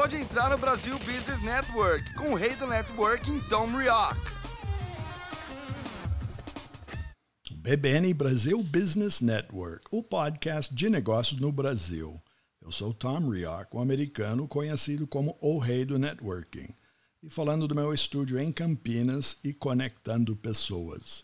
Pode entrar no Brasil Business Network com o rei do networking, Tom Rioch. BBN Brasil Business Network, o podcast de negócios no Brasil. Eu sou Tom Rioch, um americano conhecido como o rei do networking. E falando do meu estúdio em Campinas e conectando pessoas.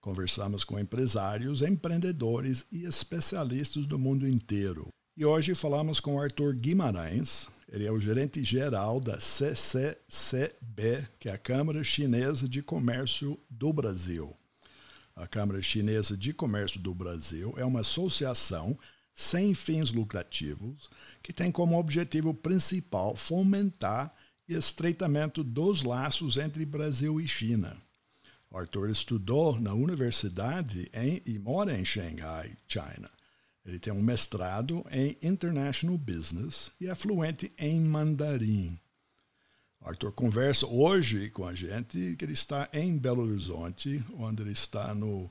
Conversamos com empresários, empreendedores e especialistas do mundo inteiro. E hoje falamos com Arthur Guimarães, ele é o gerente geral da CCCB, que é a Câmara Chinesa de Comércio do Brasil. A Câmara Chinesa de Comércio do Brasil é uma associação sem fins lucrativos que tem como objetivo principal fomentar e estreitamento dos laços entre Brasil e China. Arthur estudou na universidade em, e mora em Shanghai, China. Ele tem um mestrado em International Business e é fluente em mandarim. Arthur conversa hoje com a gente que ele está em Belo Horizonte, onde ele está no,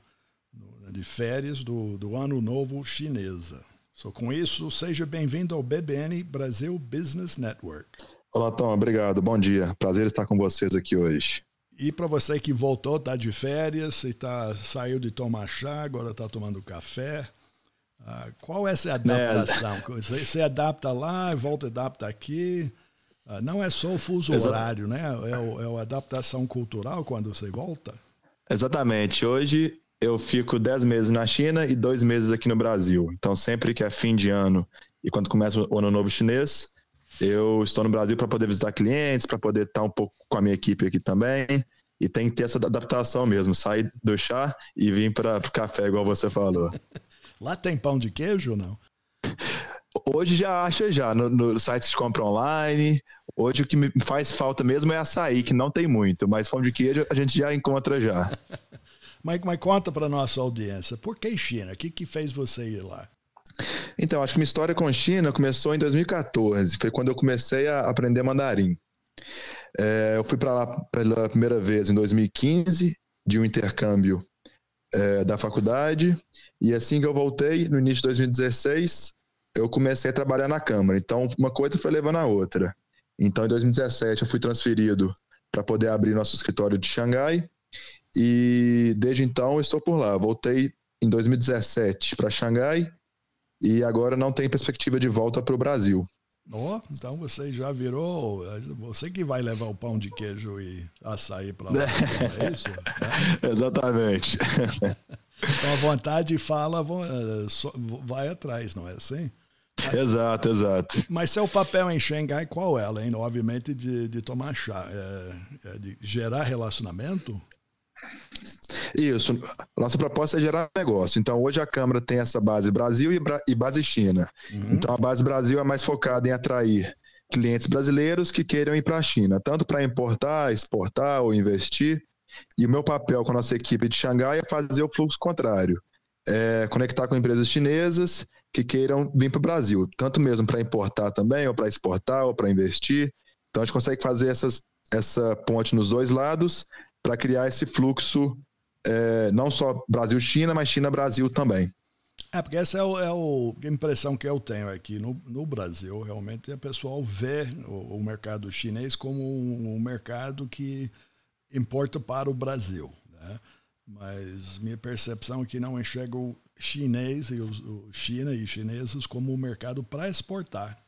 no de férias do, do Ano Novo Chinesa. So, com isso, seja bem-vindo ao BBN Brasil Business Network. Olá, Tom. Obrigado. Bom dia. Prazer estar com vocês aqui hoje. E para você que voltou, está de férias, e tá, saiu de tomar chá, agora está tomando café. Ah, qual é essa adaptação? É. Você, você adapta lá, volta adapta aqui. Ah, não é só o fuso Exato. horário, né? É, o, é a adaptação cultural quando você volta? Exatamente. Hoje eu fico 10 meses na China e dois meses aqui no Brasil. Então, sempre que é fim de ano e quando começa o ano novo chinês, eu estou no Brasil para poder visitar clientes, para poder estar um pouco com a minha equipe aqui também. E tem que ter essa adaptação mesmo, sair do chá e vir para o café, igual você falou. Lá tem pão de queijo ou não? Hoje já acha já, no, no site de compra online. Hoje o que me faz falta mesmo é açaí, que não tem muito, mas pão de queijo a gente já encontra já. mas, mas conta para nossa audiência, por que China? O que, que fez você ir lá? Então, acho que minha história com China começou em 2014. Foi quando eu comecei a aprender mandarim. É, eu fui para lá pela primeira vez em 2015, de um intercâmbio é, da faculdade. E assim que eu voltei, no início de 2016, eu comecei a trabalhar na Câmara. Então, uma coisa foi levando a outra. Então, em 2017, eu fui transferido para poder abrir nosso escritório de Xangai. E desde então, eu estou por lá. Voltei em 2017 para Xangai e agora não tem perspectiva de volta para o Brasil. Oh, então você já virou. Você que vai levar o pão de queijo e açaí para lá. É isso? É. Exatamente. Então a vontade fala, eh, vai atrás, não é assim? Exato, exato. Mas seu papel em Xangai qual é? Além, obviamente, de, de tomar chá, é, é de gerar relacionamento? Isso. Nossa proposta é gerar negócio. Então, hoje a Câmara tem essa base Brasil e, e base China. Uhum. Então, a base Brasil é mais focada em atrair clientes brasileiros que queiram ir para a China, tanto para importar, exportar ou investir. E o meu papel com a nossa equipe de Xangai é fazer o fluxo contrário. É conectar com empresas chinesas que queiram vir para o Brasil, tanto mesmo para importar também, ou para exportar, ou para investir. Então a gente consegue fazer essas, essa ponte nos dois lados para criar esse fluxo é, não só Brasil-China, mas China-Brasil também. É, porque essa é, o, é o, a impressão que eu tenho aqui no, no Brasil. Realmente, o pessoal vê o, o mercado chinês como um, um, mercado que importa para o Brasil. Né? Mas minha percepção é que não enxerga o chinês e os, o China e chineses como um mercado para exportar.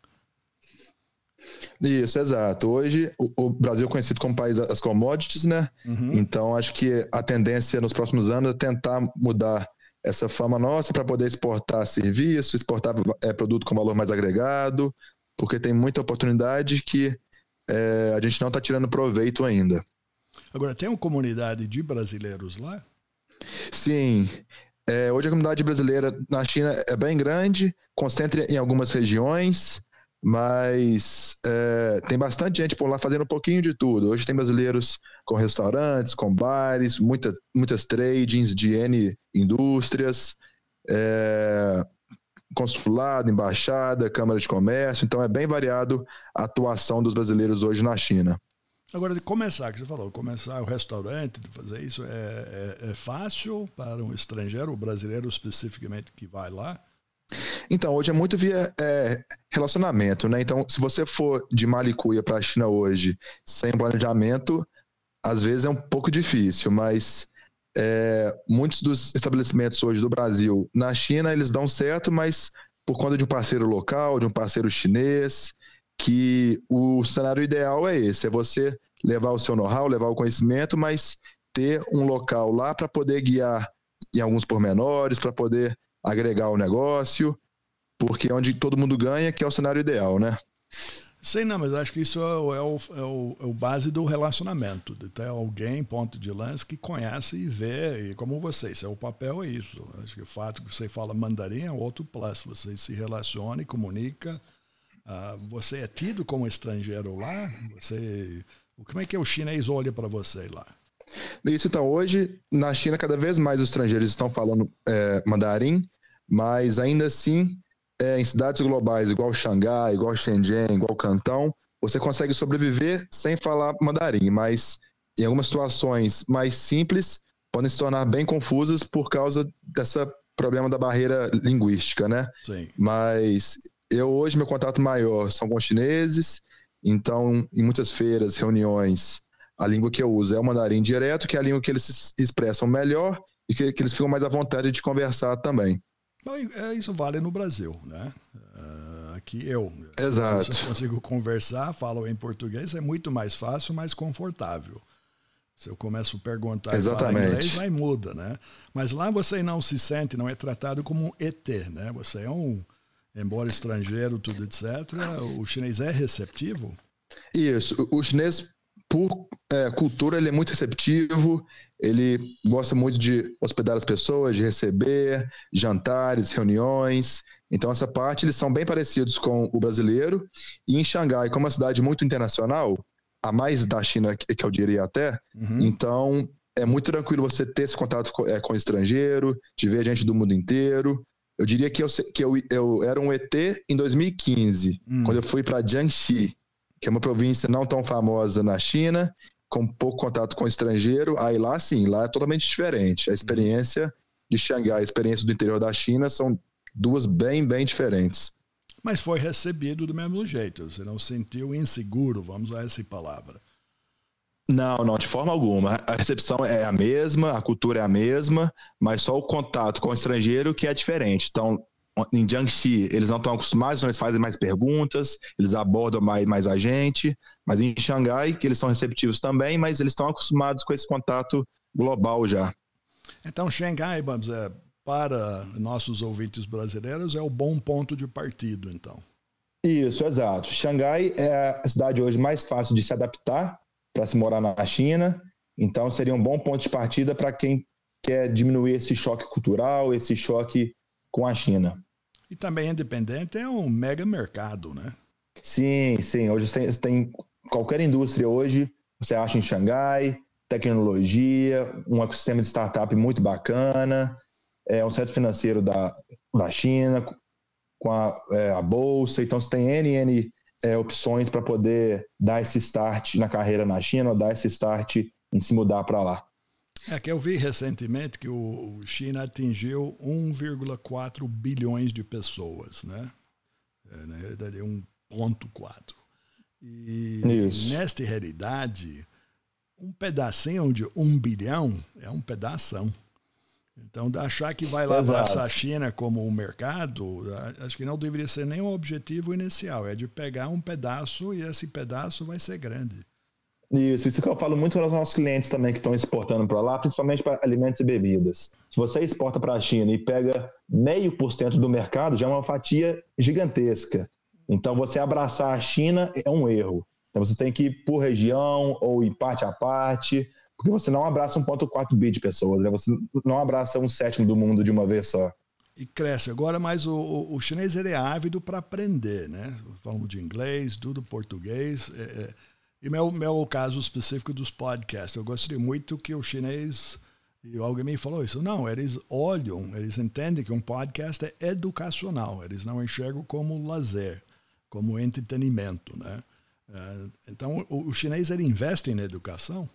Isso, exato. Hoje o, o Brasil é conhecido como país das commodities, né? Uhum. Então acho que a tendência nos próximos anos é tentar mudar essa fama nossa para poder exportar serviço, exportar é, produto com valor mais agregado, porque tem muita oportunidade que é, a gente não está tirando proveito ainda. Agora, tem uma comunidade de brasileiros lá? Sim. É, hoje a comunidade brasileira na China é bem grande, concentra em algumas regiões, mas é, tem bastante gente por lá fazendo um pouquinho de tudo. Hoje tem brasileiros com restaurantes, com bares, muitas, muitas tradings de N indústrias, é, consulado, embaixada, câmara de comércio. Então é bem variado a atuação dos brasileiros hoje na China. Agora, de começar, que você falou, começar o restaurante, fazer isso, é, é, é fácil para um estrangeiro, o brasileiro especificamente que vai lá? Então, hoje é muito via é, relacionamento, né? Então, se você for de Malicuia para a China hoje sem planejamento, às vezes é um pouco difícil, mas é, muitos dos estabelecimentos hoje do Brasil na China, eles dão certo, mas por conta de um parceiro local, de um parceiro chinês, que o cenário ideal é esse, é você levar o seu know-how, levar o conhecimento, mas ter um local lá para poder guiar em alguns pormenores, para poder agregar o negócio, porque é onde todo mundo ganha, que é o cenário ideal, né? Sim, não, mas acho que isso é o, é o, é o, é o base do relacionamento, de ter alguém, ponto de lance, que conhece e vê, e como você, seu papel é isso. Acho que o fato que você fala mandarim é outro plus, você se relaciona e comunica, Uh, você é tido como estrangeiro lá? Você, como é que o chinês olha para você lá? Isso, então, hoje, na China, cada vez mais os estrangeiros estão falando é, mandarim, mas ainda assim, é, em cidades globais, igual Xangai, igual Shenzhen, igual Cantão, você consegue sobreviver sem falar mandarim, mas em algumas situações mais simples, podem se tornar bem confusas por causa dessa problema da barreira linguística, né? Sim. Mas eu hoje, meu contato maior são com os chineses, então, em muitas feiras, reuniões, a língua que eu uso é o mandarim direto, que é a língua que eles se expressam melhor e que, que eles ficam mais à vontade de conversar também. É, isso vale no Brasil, né? Uh, aqui eu. Exato. Se eu consigo conversar, falo em português, é muito mais fácil, mais confortável. Se eu começo a perguntar Exatamente. em inglês, aí muda, né? Mas lá você não se sente, não é tratado como um ET, né? Você é um embora estrangeiro, tudo etc., o chinês é receptivo? Isso. O chinês, por é, cultura, ele é muito receptivo, ele gosta muito de hospedar as pessoas, de receber, jantares, reuniões. Então, essa parte, eles são bem parecidos com o brasileiro. E em Xangai, como é uma cidade muito internacional, a mais da China, que eu diria até, uhum. então é muito tranquilo você ter esse contato com, é, com o estrangeiro, de ver gente do mundo inteiro. Eu diria que eu, que eu, eu era um ET em 2015, hum. quando eu fui para Jiangxi, que é uma província não tão famosa na China, com pouco contato com estrangeiro. Aí lá sim, lá é totalmente diferente. A experiência de Xangai, a experiência do interior da China são duas bem, bem diferentes. Mas foi recebido do mesmo jeito, você não sentiu inseguro, vamos usar essa palavra. Não, não, de forma alguma. A recepção é a mesma, a cultura é a mesma, mas só o contato com o estrangeiro que é diferente. Então, em Jiangxi, eles não estão acostumados, então eles fazem mais perguntas, eles abordam mais, mais a gente. Mas em Xangai, que eles são receptivos também, mas eles estão acostumados com esse contato global já. Então, Xangai, vamos dizer, para nossos ouvintes brasileiros, é o bom ponto de partido, então. Isso, exato. Xangai é a cidade hoje mais fácil de se adaptar para se morar na China. Então, seria um bom ponto de partida para quem quer diminuir esse choque cultural, esse choque com a China. E também independente é um mega mercado, né? Sim, sim. Hoje tem qualquer indústria hoje, você acha em Xangai, tecnologia, um ecossistema de startup muito bacana, é um centro financeiro da, da China, com a, é, a bolsa, então você tem N, N é, opções para poder dar esse start na carreira na China, ou dar esse start em se mudar para lá. É que eu vi recentemente que o China atingiu 1,4 bilhões de pessoas, né? É, na realidade, 1,4. E Isso. nesta realidade, um pedacinho de um bilhão é um pedação. Então, achar que vai lá Exato. abraçar a China como um mercado, acho que não deveria ser nem o objetivo inicial, é de pegar um pedaço e esse pedaço vai ser grande. Isso, isso que eu falo muito para os nossos clientes também que estão exportando para lá, principalmente para alimentos e bebidas. Se você exporta para a China e pega meio por cento do mercado, já é uma fatia gigantesca. Então, você abraçar a China é um erro. Então, você tem que ir por região ou ir parte a parte, porque você não abraça 1,4 bi de pessoas, né? você não abraça um sétimo do mundo de uma vez só. E cresce. Agora, mas o, o chinês ele é ávido para aprender, né? Falamos de inglês, tudo português. É, é e meu, meu caso específico dos podcasts, eu gostaria muito que o chinês, e alguém me falou isso, não, eles olham, eles entendem que um podcast é educacional, eles não enxergam como lazer, como entretenimento, né? É, então, o, o chinês, ele investe em educação?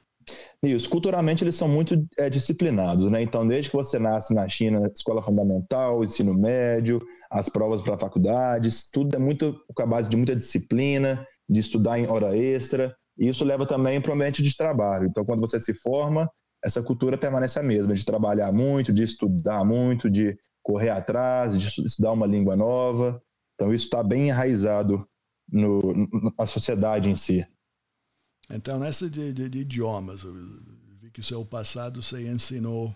Isso, culturalmente eles são muito é, disciplinados, né? Então, desde que você nasce na China, escola fundamental, ensino médio, as provas para faculdades, tudo é muito com a base de muita disciplina, de estudar em hora extra, e isso leva também para o ambiente de trabalho. Então, quando você se forma, essa cultura permanece a mesma, de trabalhar muito, de estudar muito, de correr atrás, de estudar uma língua nova. Então, isso está bem enraizado no, na sociedade em si. Então, nessa de, de, de idiomas, eu vi que o seu passado você ensinou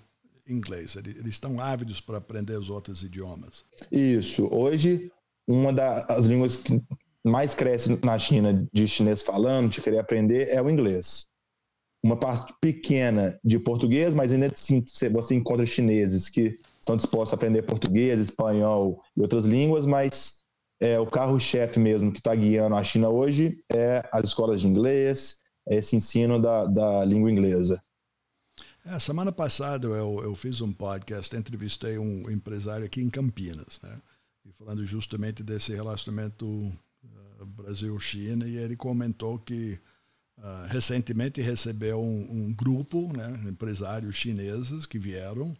inglês. Eles estão ávidos para aprender os outros idiomas. Isso. Hoje, uma das línguas que mais cresce na China de chinês falando, de querer aprender, é o inglês. Uma parte pequena de português, mas ainda assim você encontra chineses que estão dispostos a aprender português, espanhol e outras línguas, mas é, o carro-chefe mesmo que está guiando a China hoje é as escolas de inglês, é esse ensino da, da língua inglesa. É, semana passada eu, eu fiz um podcast, entrevistei um empresário aqui em Campinas, né? E falando justamente desse relacionamento Brasil-China, e ele comentou que uh, recentemente recebeu um, um, grupo, né, empresários chineses que vieram,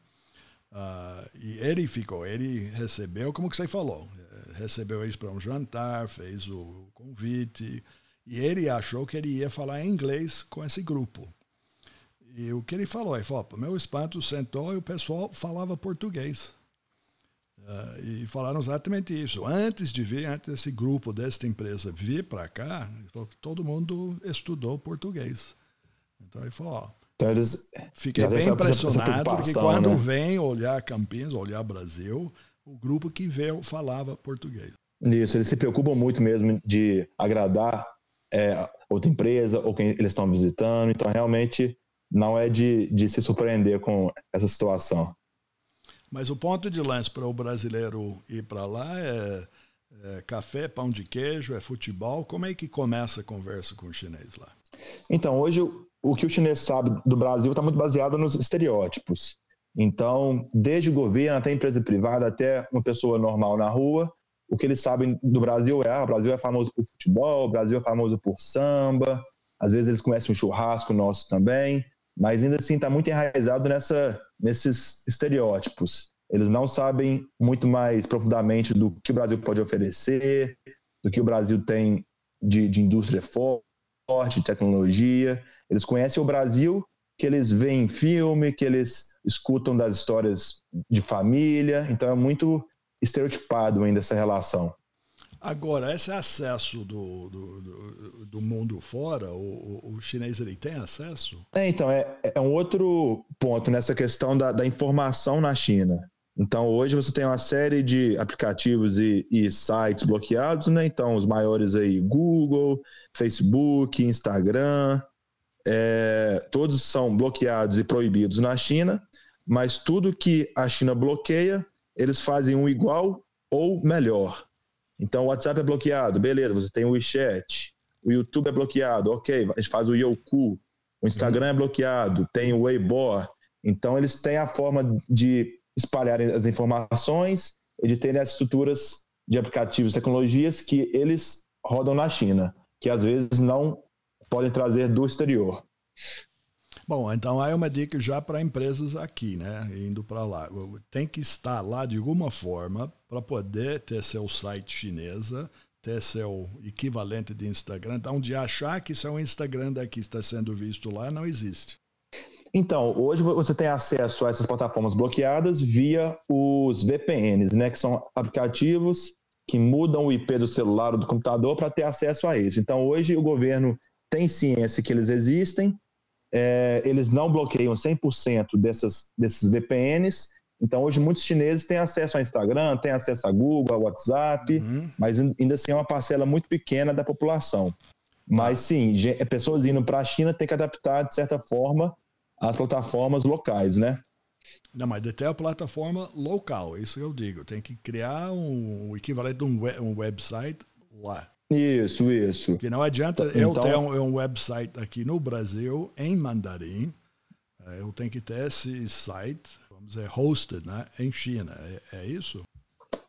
uh, e ele ficou, ele recebeu, como que você falou, recebeu eles para um jantar, fez o convite, e ele achou que ele ia falar inglês com esse grupo. E o que ele falou? Ele falou, meu espanto sentou e o pessoal falava português. Uh, e falaram exatamente isso. Antes de vir, antes desse grupo, desta empresa vir para cá, falou que todo mundo estudou português. Então ele falou, ó, então eles, fiquei bem impressionado porque quando né? vem olhar Campinas, olhar Brasil, o grupo que veio falava português. Isso, eles se preocupam muito mesmo de agradar é, outra empresa ou quem eles estão visitando, então realmente não é de, de se surpreender com essa situação. Mas o ponto de lance para o brasileiro ir para lá é, é, café, pão de queijo, é futebol. Como é que começa a conversa com o chinês lá? Então, hoje o que o chinês sabe do Brasil está muito baseado nos estereótipos. Então, desde o governo até a empresa privada, até uma pessoa normal na rua, o que eles sabem do Brasil é: ah, o Brasil é famoso por futebol, o Brasil é famoso por samba. Às vezes eles conhecem um churrasco nosso também mas ainda assim está muito enraizado nessa, nesses estereótipos. Eles não sabem muito mais profundamente do que o Brasil pode oferecer, do que o Brasil tem de, de indústria forte, de tecnologia. Eles conhecem o Brasil que eles veem em filme, que eles escutam das histórias de família. Então é muito estereotipado ainda essa relação. Agora, esse acesso do, do, do, do mundo fora, o, o, chinês ele tem acesso? É, então, é, é um outro ponto nessa questão da, da informação na China. Então, hoje você tem uma série de aplicativos e, e, sites bloqueados, né? Então, os maiores aí, Google, Facebook, Instagram, é, todos são bloqueados e proibidos na China, mas tudo que a China bloqueia, eles fazem um igual ou melhor. Então o WhatsApp é bloqueado, beleza, você tem o WeChat. O YouTube é bloqueado, ok, a gente faz o Youku. O Instagram uhum. é bloqueado, tem o Weibo. Então eles têm a forma de espalharem as informações e de terem as estruturas de aplicativos, tecnologias que eles rodam na China, que às vezes não podem trazer do exterior. Bom, então aí é uma dica já para empresas aqui, né? Indo para lá. Tem que estar lá de alguma forma para poder ter seu site chinesa, ter seu equivalente de Instagram. Então, de achar que seu Instagram daqui está sendo visto lá, não existe. Então, hoje você tem acesso a essas plataformas bloqueadas via os VPNs, né, que são aplicativos que mudam o IP do celular ou do computador para ter acesso a isso. Então, hoje o governo tem ciência que eles existem, é, eles não bloqueiam 100% dessas, desses VPNs. Então, hoje, muitos chineses têm acesso ao Instagram, têm acesso a Google, ao WhatsApp, uhum. mas ainda assim é uma parcela muito pequena da população. Mas sim, é, pessoas indo para a China têm que adaptar, de certa forma, as plataformas locais, né? Não, mas até a plataforma local, isso eu digo. Tem que criar um, o equivalente de um, web, um website lá. Isso, isso. Que não adianta então, eu ter um, um, website aqui no Brasil, em mandarim, é, eu tenho que ter esse site, vamos dizer, hosted, né, em China. É, é isso?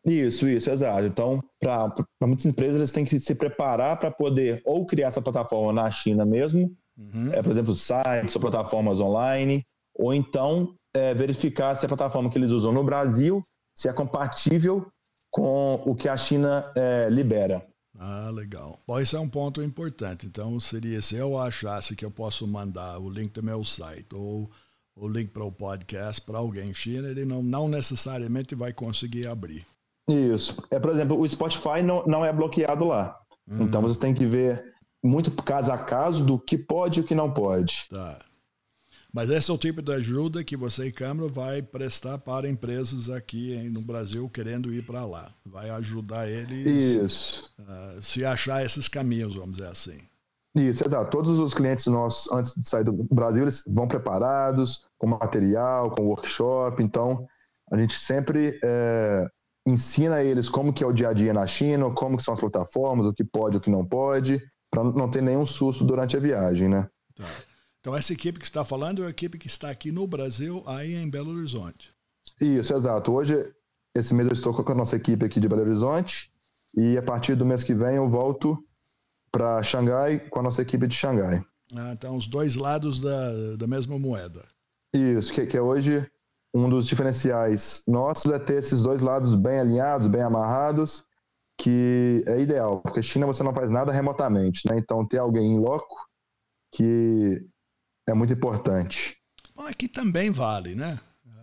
Isso, isso, exato. Então, para muitas empresas, eles têm que se preparar para poder ou criar essa plataforma na China mesmo, uhum. é, por exemplo, sites ou plataformas online, ou então é, verificar se a plataforma que eles usam no Brasil se é compatível com o que a China é, libera. Ah, legal. Bom, esse é um ponto importante. Então, seria se eu achasse que eu posso mandar o link do meu site ou o link para o podcast para alguém em China, ele não, não necessariamente vai conseguir abrir. Isso. É, por exemplo, o Spotify não, não é bloqueado lá. Uhum. Então, você tem que ver muito caso a caso do que pode e o que não pode. Tá. Mas esse é o tipo de ajuda que você e Câmara vai prestar para empresas aqui no Brasil querendo ir para lá. Vai ajudar eles a uh, se achar esses caminhos, vamos dizer assim. Isso, exato. Todos os clientes nossos, antes de sair do Brasil, eles vão preparados, com material, com workshop. Então, a gente sempre é, ensina eles como que é o dia a dia na China, como que são as plataformas, o que pode, o que não pode, para não ter nenhum susto durante a viagem, né? Tá. Então, essa equipe que está falando é a equipe que está aqui no Brasil, aí em Belo Horizonte. Isso, exato. Hoje, esse mês eu estou com a nossa equipe aqui de Belo Horizonte e a partir do mês que vem eu volto para Xangai com a nossa equipe de Xangai. Ah, então, os dois lados da, da mesma moeda. Isso, que, que é hoje um dos diferenciais nossos é ter esses dois lados bem alinhados, bem amarrados, que é ideal, porque China você não faz nada remotamente, né? Então, ter alguém em loco que é muito importante. Bom, aqui também vale, né?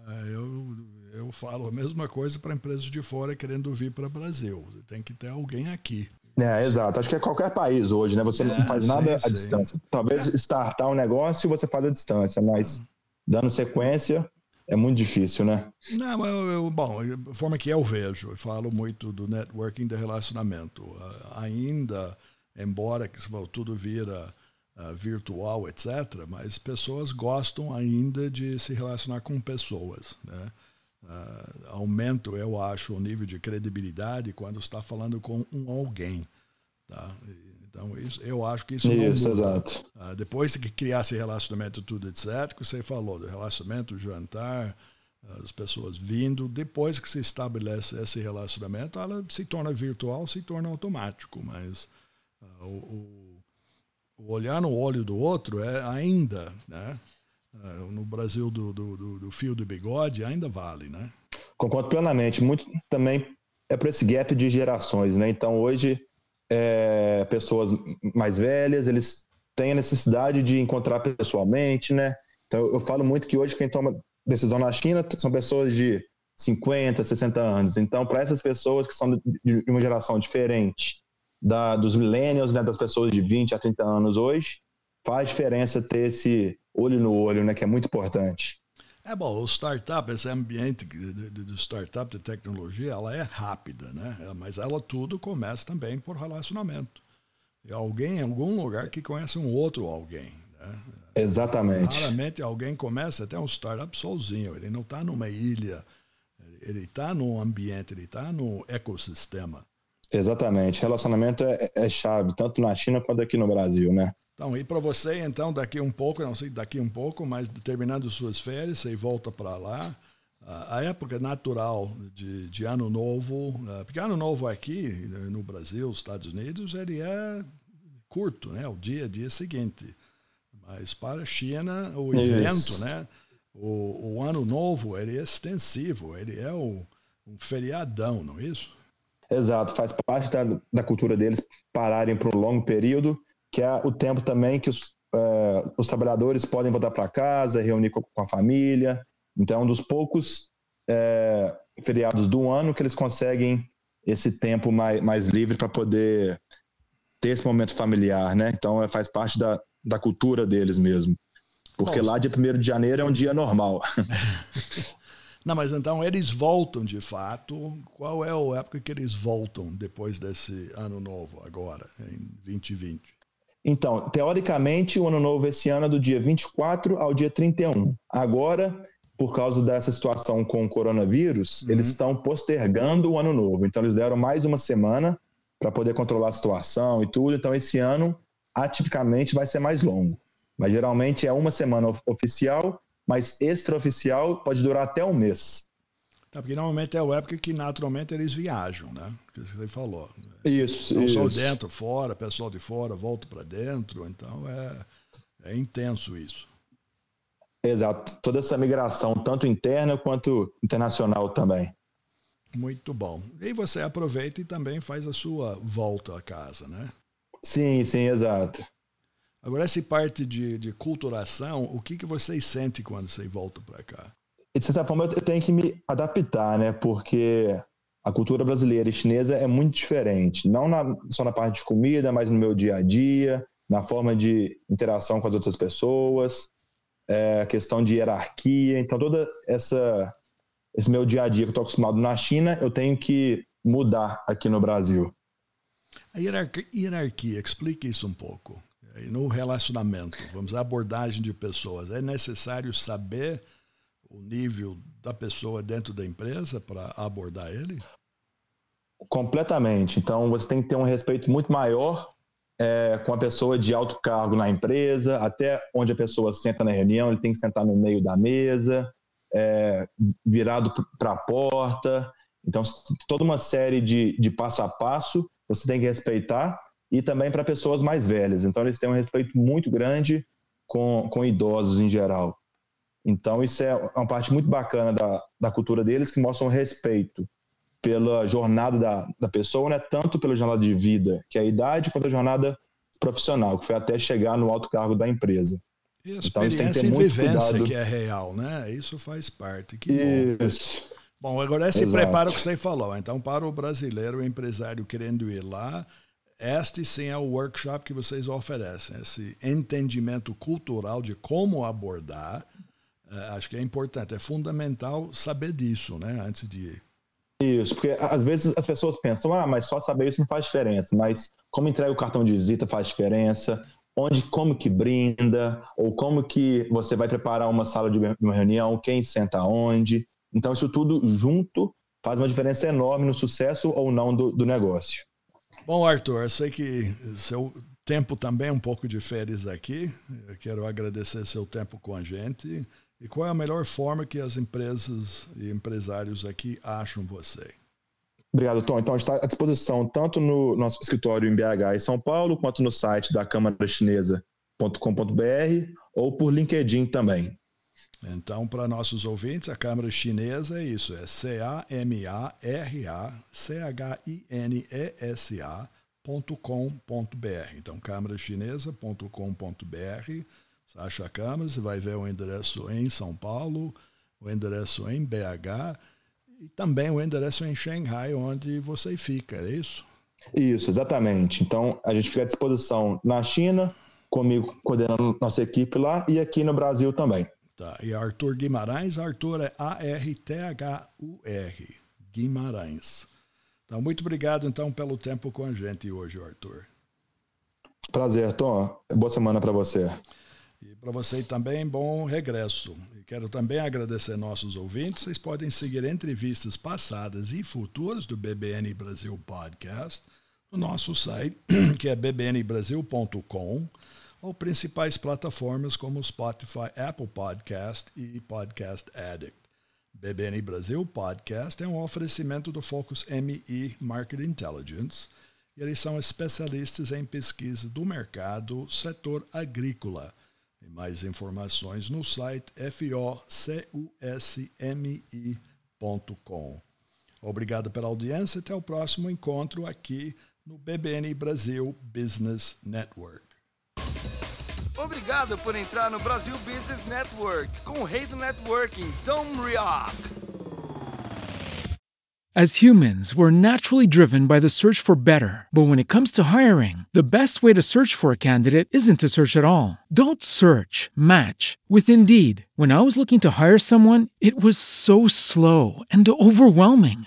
É, eu, eu falo a mesma coisa para empresas de fora querendo vir para o Brasil. Você tem que ter alguém aqui. É, exato. Acho que é qualquer país hoje, né? Você é, não faz nada à distância. Talvez é. startar um negócio você faz à distância, mas dando sequência é muito difícil, né? Não, eu, eu, bom, a forma que eu vejo, eu falo muito do networking de relacionamento. Uh, ainda, embora que tudo vira uh, virtual, etc., mas pessoas gostam ainda de se relacionar com pessoas. Né? Uh, aumento, eu acho, o nível de credibilidade quando está falando com um alguém. Tá? Então, isso, eu acho que isso, isso não muda. Exato. Uh, depois que criar esse relacionamento, tudo etc., que você falou, do relacionamento, jantar, as pessoas vindo, depois que se estabelece esse relacionamento, ela se torna virtual, se torna automático, mas uh, o o olhar no olho do outro é ainda, né? É, no Brasil do, do, do fio do bigode ainda vale, né? Concordo plenamente. Muito também é para esse gap de gerações, né? Então hoje é, pessoas mais velhas eles têm a necessidade de encontrar pessoalmente, né? Então eu falo muito que hoje quem toma decisão na China são pessoas de 50, 60 anos. Então para essas pessoas que são de uma geração diferente da, dos millennials, né, das pessoas de 20 a 30 anos hoje, faz diferença ter esse olho no olho, né, que é muito importante. É bom, o startup, esse ambiente do startup de tecnologia, ela é rápida, né? Mas ela tudo começa também por relacionamento. E alguém em algum lugar que conhece um outro alguém. Né? Exatamente. Raramente alguém começa até um startup sozinho. Ele não está numa ilha, ele está num ambiente, ele está no ecossistema. Exatamente. Relacionamento é, é, chave, tanto na China quanto aqui no Brasil, né? Então, e para você, então, daqui um pouco, não sei daqui um pouco, mas terminando suas férias, você volta para lá. A época natural de, de Ano Novo, porque Ano Novo aqui no Brasil, Estados Unidos, ele é curto, né? O dia, dia seguinte. Mas para a China, o evento, Isso. né? O, o Ano Novo, ele é extensivo, ele é o, um feriadão, não é isso? Exato, faz parte da, da cultura deles pararem por um longo período, que é o tempo também que os, é, os trabalhadores podem voltar para casa, reunir com, com, a família. Então, é um dos poucos é, feriados do ano que eles conseguem esse tempo mais, mais livre para poder ter esse momento familiar, né? Então, é, faz parte da, da cultura deles mesmo. Porque Nossa. lá, dia 1 de janeiro, é um dia normal. Não, mas então eles voltam de fato. Qual é a época que eles voltam depois desse ano novo, agora, em 2020? Então, teoricamente, o ano novo esse ano é do dia 24 ao dia 31. Agora, por causa dessa situação com o coronavírus, uhum. eles estão postergando o ano novo. Então, eles deram mais uma semana para poder controlar a situação e tudo. Então, esse ano, atipicamente, vai ser mais longo. Mas geralmente é uma semana oficial, mas extraoficial pode durar até um mês. Tá, porque normalmente é a época que naturalmente eles viajam, né? Que você falou. Isso, Não isso. só dentro, fora, pessoal de fora volta para dentro, então é, é intenso isso. Exato, toda essa migração, tanto interna quanto internacional também. Muito bom. E você aproveita e também faz a sua volta a casa, né? Sim, sim, exato. Agora, essa parte de, de culturação, o que, que vocês sentem quando você volta para cá? De certa forma, eu tenho que me adaptar, né? Porque a cultura brasileira e chinesa é muito diferente. Não na, só na parte de comida, mas no meu dia a dia, na forma de interação com as outras pessoas, é, a questão de hierarquia. Então, toda essa esse meu dia a dia que eu estou acostumado na China, eu tenho que mudar aqui no Brasil. A hierarquia, hierarquia explique isso um pouco no relacionamento, vamos à abordagem de pessoas, é necessário saber o nível da pessoa dentro da empresa para abordar ele? Completamente. Então, você tem que ter um respeito muito maior é, com a pessoa de alto cargo na empresa, até onde a pessoa senta na reunião, ele tem que sentar no meio da mesa, é, virado para a porta. Então, toda uma série de, de passo a passo você tem que respeitar e também para pessoas mais velhas. Então, eles têm um respeito muito grande com, com idosos em geral. Então, isso é uma parte muito bacana da, da cultura deles, que mostra um respeito pela jornada da, da pessoa, né? tanto pela jornada de vida, que é a idade, quanto a jornada profissional, que foi até chegar no alto cargo da empresa. E a então, experiência então, e vivência cuidado. que é real, né? Isso faz parte. Que isso. Bom. bom, agora esse Exato. preparo que você falou. Então, para o brasileiro, o empresário querendo ir lá, este sim é o workshop que vocês oferecem, esse entendimento cultural de como abordar. É, acho que é importante, é fundamental saber disso, né, antes de. Isso, porque às vezes as pessoas pensam, ah, mas só saber isso não faz diferença, mas como entrega o cartão de visita faz diferença, onde, como que brinda, ou como que você vai preparar uma sala de uma reunião, quem senta onde. Então, isso tudo junto faz uma diferença enorme no sucesso ou não do, do negócio. Bom, Arthur, eu sei que seu tempo também é um pouco de férias aqui. Eu quero agradecer seu tempo com a gente. E qual é a melhor forma que as empresas e empresários aqui acham você? Obrigado, Tom. Então, está à disposição tanto no nosso escritório em BH e São Paulo, quanto no site da Câmara Chinesa.com.br ou por LinkedIn também. Então, para nossos ouvintes, a Câmara Chinesa é isso, é C-A-M-A-R-A-C-H-I-N-E-S-A.com.br. Então, câmarachinesa.com.br. Você acha a Câmara, você vai ver o endereço em São Paulo, o endereço em BH e também o endereço em Xangai, onde você fica, é isso? Isso, exatamente. Então, a gente fica à disposição na China, comigo coordenando nossa equipe lá e aqui no Brasil também. Tá. E Arthur Guimarães, Arthur é A-R-T-H-U-R, Guimarães. Então, muito obrigado, então, pelo tempo com a gente hoje, Arthur. Prazer, Tom. Boa semana para você. E para você também, bom regresso. E quero também agradecer nossos ouvintes. Vocês podem seguir entrevistas passadas e futuras do BBN Brasil Podcast no nosso site, que é bbnbrasil.com ou principais plataformas como Spotify, Apple Podcast e Podcast Addict. BBN Brasil Podcast é um oferecimento do Focus MI Market Intelligence e eles são especialistas em pesquisa do mercado setor agrícola. E mais informações no site focusmi.com. Obrigado pela audiência. Até o próximo encontro aqui no BBN Brasil Business Network. Obrigado por entrar no Brasil Business Network com o rei do networking, Tom Rioch. As humans, we're naturally driven by the search for better. But when it comes to hiring, the best way to search for a candidate isn't to search at all. Don't search, match with Indeed. When I was looking to hire someone, it was so slow and overwhelming.